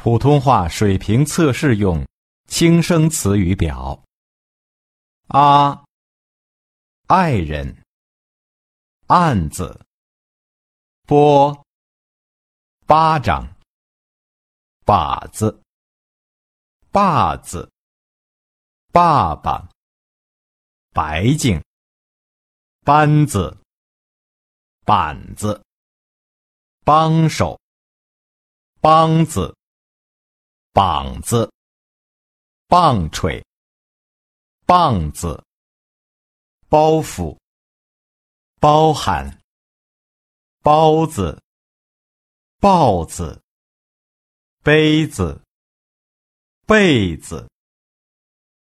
普通话水平测试用轻声词语表：啊，爱人，案子，波，巴掌，把子，坝子，爸爸，白净，班子，板子，帮手，梆子。膀子，棒槌，棒子，包袱，包含，包子，豹子，杯子，被子，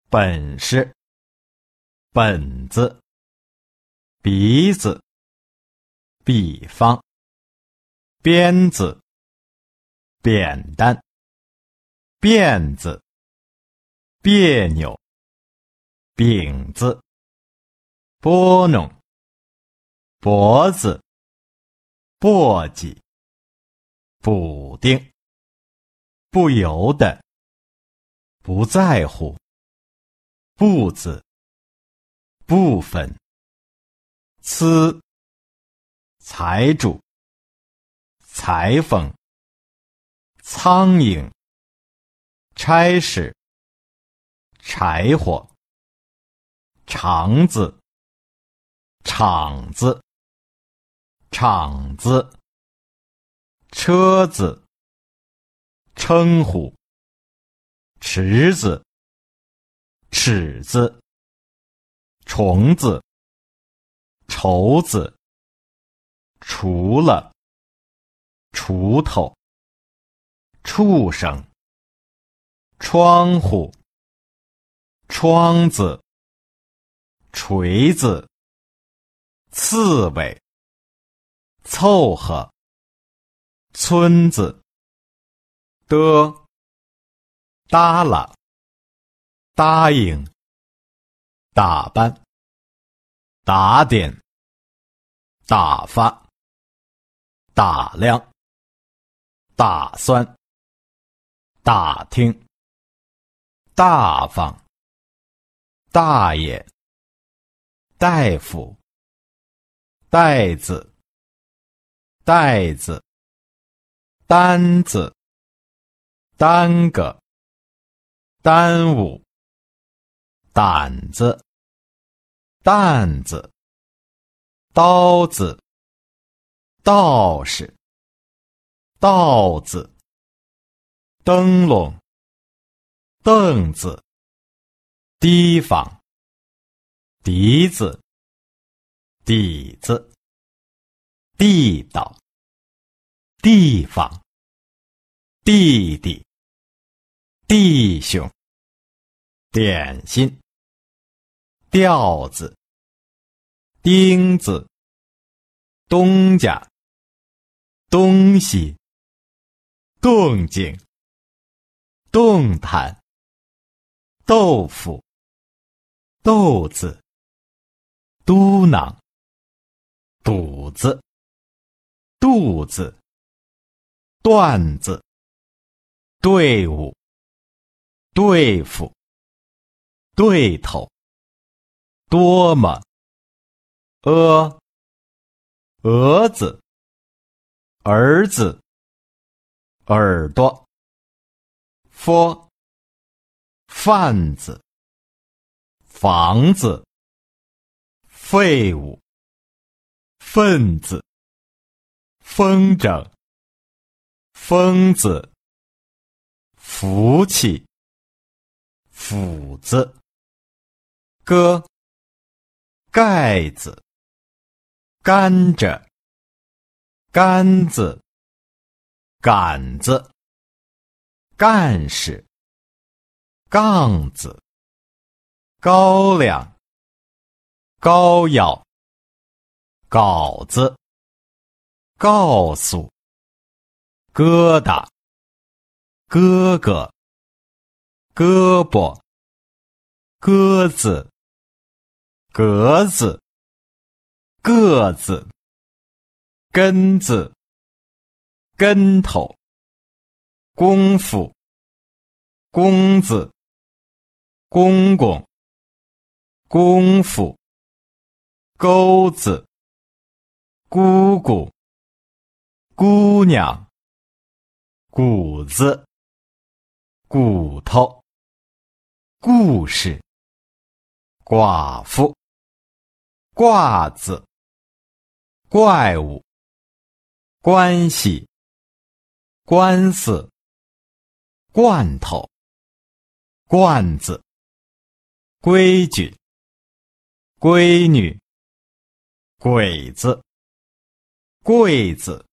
本事，本子，鼻子，比方，鞭子，扁担。辫子，别扭，饼子，拨弄，脖子，簸箕，补丁，不由得，不在乎，步子，部分，呲，财主，裁缝，苍蝇。差事，柴火，肠子，厂子，厂子，车子，称呼，池子，尺子，虫子，绸子，除了，锄头，畜生。窗户，窗子，锤子，刺猬，凑合，村子，的，耷拉，答应，打扮，打点，打发，打量，打算，打听。大方，大爷，大夫，袋子，袋子，单子，耽搁，耽误，胆子，担子，刀子，道士，道子，灯笼。凳子，提防，笛子，底子，地道，地方，弟弟，弟兄，点心，调子，钉子，东家，东西，动静，动弹。豆腐，豆子，嘟囔，肚子，肚子，段子，队伍，对付，对头，多么，呃，蛾子，儿子，耳朵，f。贩子，房子，废物，分子，风筝，疯子，福气，斧子，哥，盖子，甘蔗，杆子，杆子，干事，杠子，高粱，膏药，稿子，告诉，疙瘩，哥哥，胳膊，鸽子，格子，个子，根子，跟头。功夫，公子，公公，功夫，钩子，姑姑，姑娘，谷子，骨头，故事，寡妇，褂子，怪物，关系，官司。罐头，罐子，规矩，闺女，鬼子，柜子，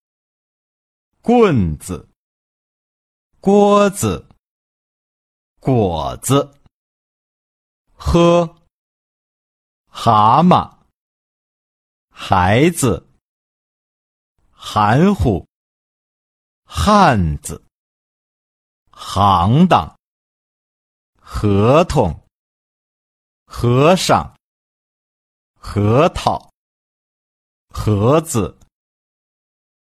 棍子，锅子，果子，喝，蛤蟆，孩子，含糊，汉子。行当，合同，和尚，核桃，盒子，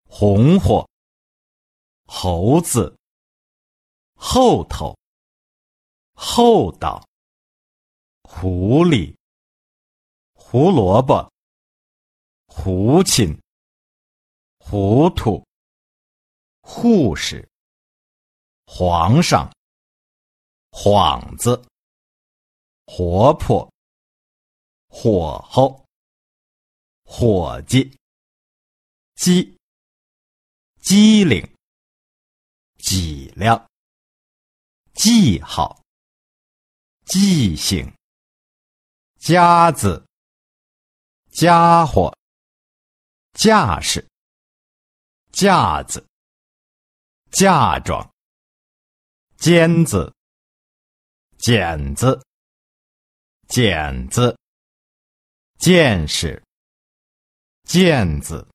红火，猴子，后头，厚道，狐狸，胡萝卜，胡琴，糊涂，护士。皇上，幌子，活泼，火候，伙计，机，机灵，脊梁，记号，记性，夹子，家伙，架势，架子，嫁妆。尖子，剪子，剪子，见识，毽子，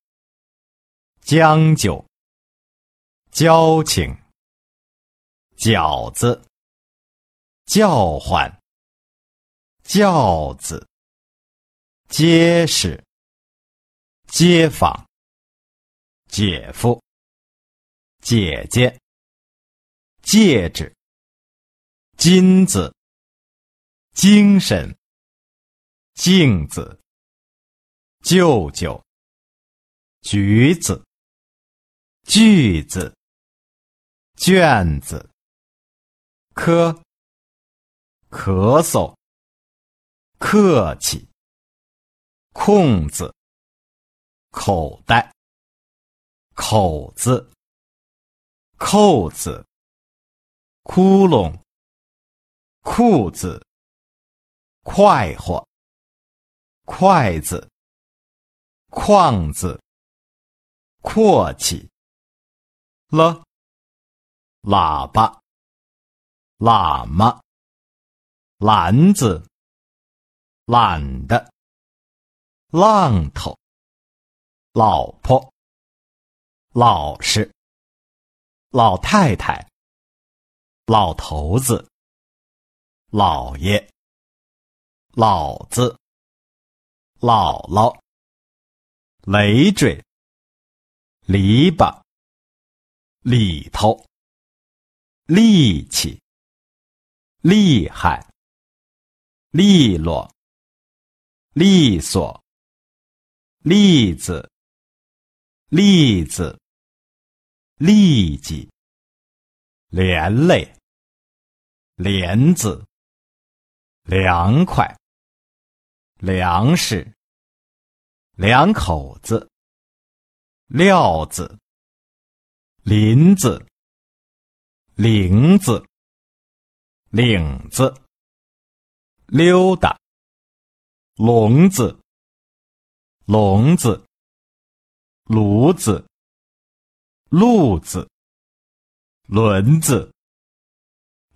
将就，交情，饺子，叫唤，轿子，结实，街坊，姐夫，姐姐。戒指，金子，精神，镜子，舅舅，橘子，句子，卷子，咳，咳嗽，客气，空子，口袋，口子，扣子。窟窿，裤子，快活，筷子，框子，阔气，了，喇叭，喇嘛，篮子，懒的，浪头，老婆，老实，老太太。老头子，老爷，老子，姥姥，累赘，篱笆，里头，力气，厉害，利落，利索，栗子，栗子，痢疾，连累。帘子，凉快，粮食，两口子，料子，林子，领子，领子，溜达，笼子，笼子，炉子，路子，轮子。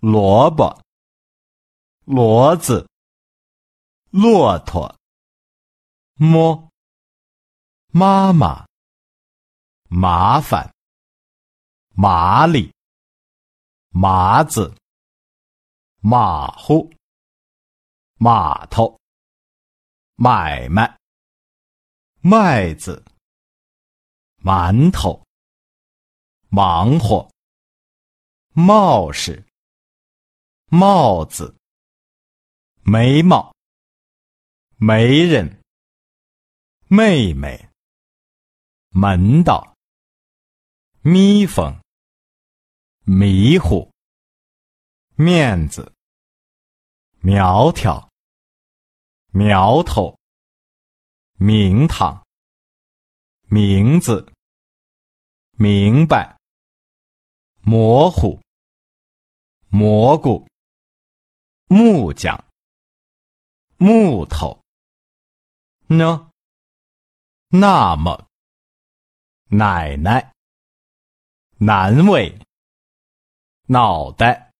萝卜，骡子，骆驼，摸，妈妈，麻烦，麻利，麻子，马虎，码头，买卖，麦子，馒头，忙活，冒失，帽子，眉毛，媒人，妹妹，门道，蜜蜂，迷糊，面子，苗条，苗头，名堂，名字，明白，模糊，蘑菇，木匠，木头，呢？那么，奶奶，难为，脑袋，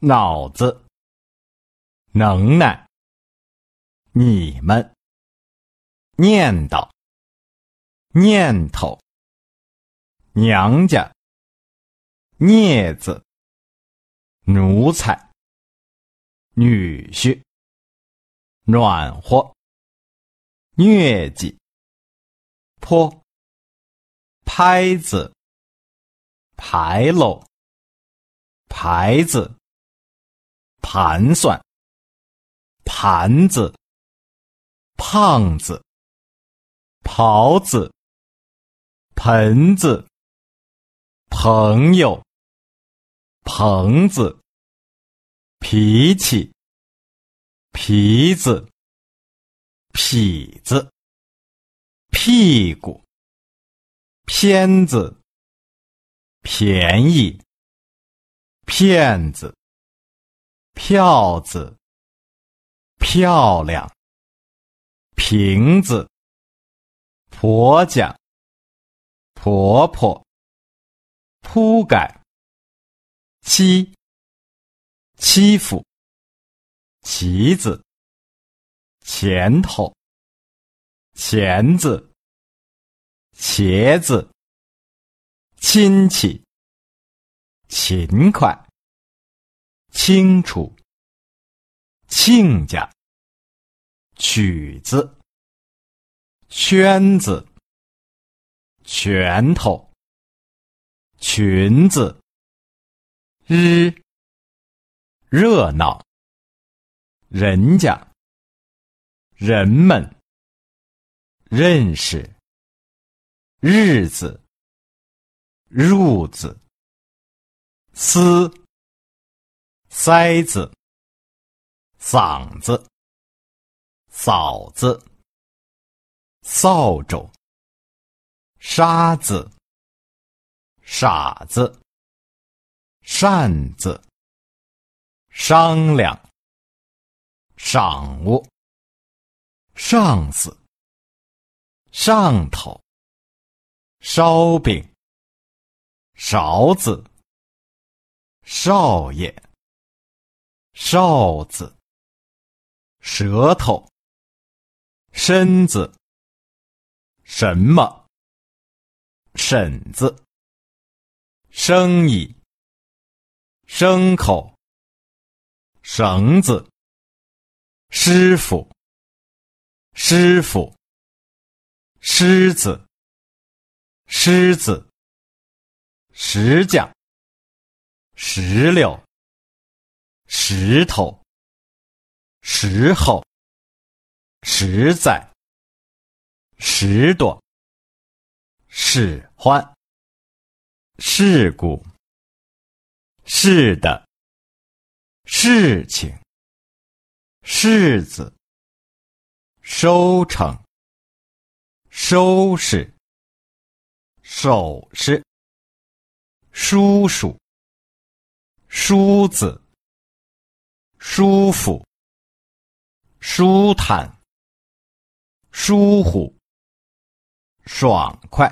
脑子，能耐，你们，念叨，念头，娘家，镊子，奴才，女婿，暖和，疟疾。坡，拍子，牌楼，牌子，盘算，盘子，胖子，袍子，盆子，朋友，棚子，脾气，皮子，痞子。屁股，片子，便宜，骗子，票子，漂亮，瓶子，婆家，婆婆，铺盖，欺，欺负，旗子，前头，钳子。茄子，亲戚，勤快，清楚，亲家，曲子，圈子，拳头，裙子，日，热闹，人家，人们，认识。日子，褥子，丝，塞子，嗓子，嫂子，扫帚，沙子，傻子，扇子，商量，晌午，上司，上头。烧饼，勺子，少爷，哨子，舌头，身子，什么，婶子，生意，牲口，绳子，师傅，师傅，狮子。狮子，石匠，石榴，石头，时候，实在，十多，使唤，事故，是的，事情，柿子，收成，收拾。首饰，叔叔，梳子，舒服，舒坦，疏忽，爽快，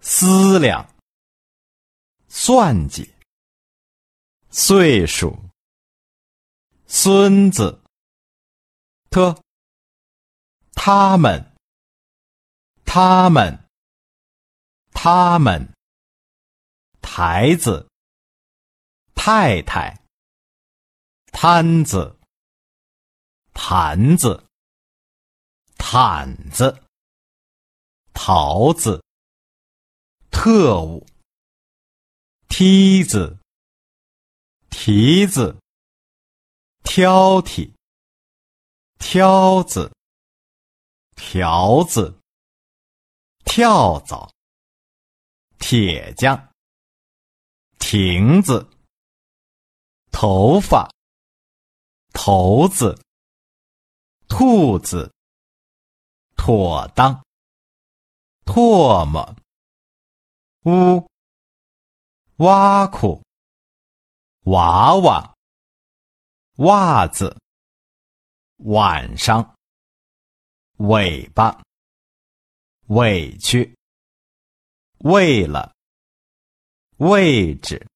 思量，算计。岁数，孙子，特，他们，他们，他们，台子，太太，摊子，坛子，毯子，桃子，特务，梯子。蹄子，挑剔，挑子，条子，跳蚤，铁匠，亭子，头发，头子，兔子，妥当，唾沫，乌，挖苦。娃娃，袜子，晚上，尾巴，委屈，为了，位置，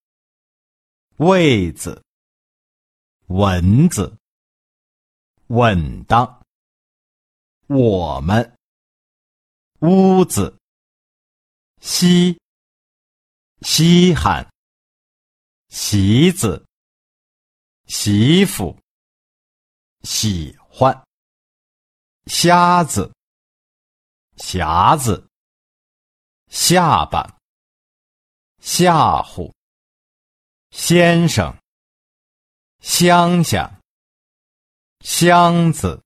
位子，蚊子，稳当，我们，屋子，稀，稀罕。席子，媳妇，喜欢，瞎子，匣子，下巴，吓唬，先生，乡下，箱子，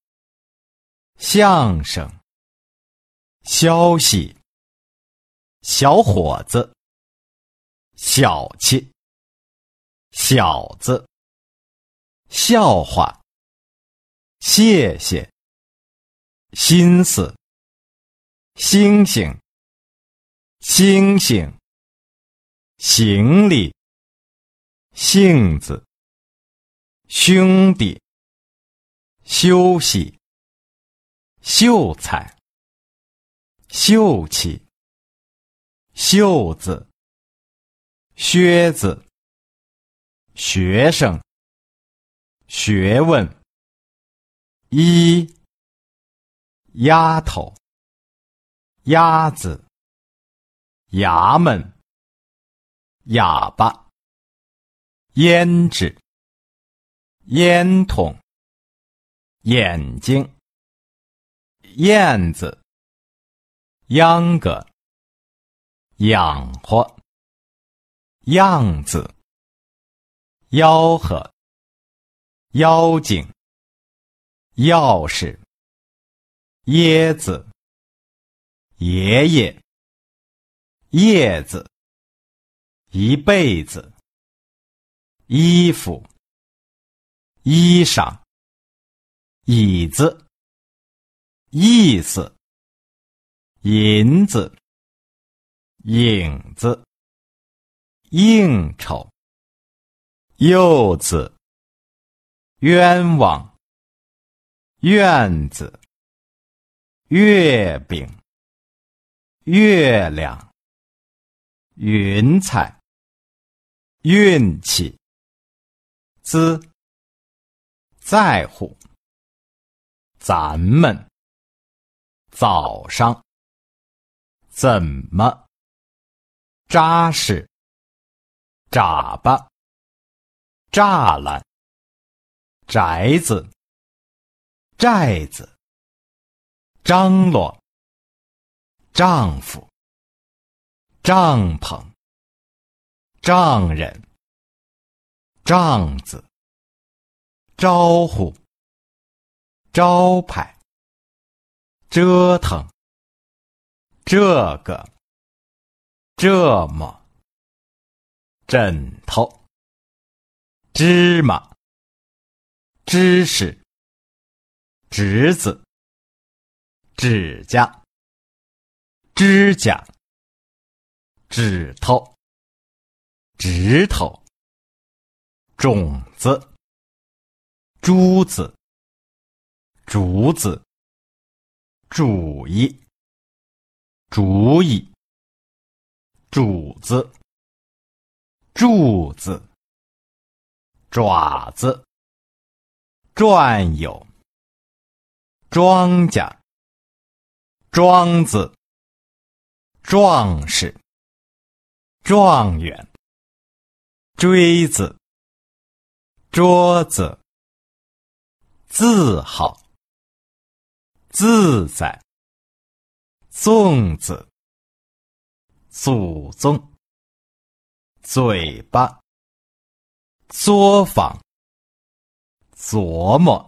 相声，消息，小伙子，小气。小子，笑话，谢谢，心思，星星，星星，行李，性子，兄弟，休息，秀才，秀气，袖子，靴子。学生，学问，一，丫头，鸭子，衙门，哑巴，胭脂，烟筒，眼睛，燕子，秧歌，养活，样子。吆喝，妖精，钥匙，椰子，爷爷，叶子，一辈子，衣服，衣裳，椅子，意思，银子，影子，应酬。柚子，冤枉，院子，月饼，月亮，云彩，运气，滋，在乎，咱们，早上，怎么，扎实，眨巴。栅栏，宅子，寨子，张罗，丈夫，帐篷，丈人，帐子，招呼，招牌，折腾，这个，这么，枕头。芝麻，知识，侄子，指甲，指甲，指头，指头，种子，珠子，竹子，主意，主意，主子，柱子。爪子，转悠，庄稼，庄子，壮士，状元，锥子，桌子，自豪，自在，粽子，祖宗，嘴巴。作坊，琢磨。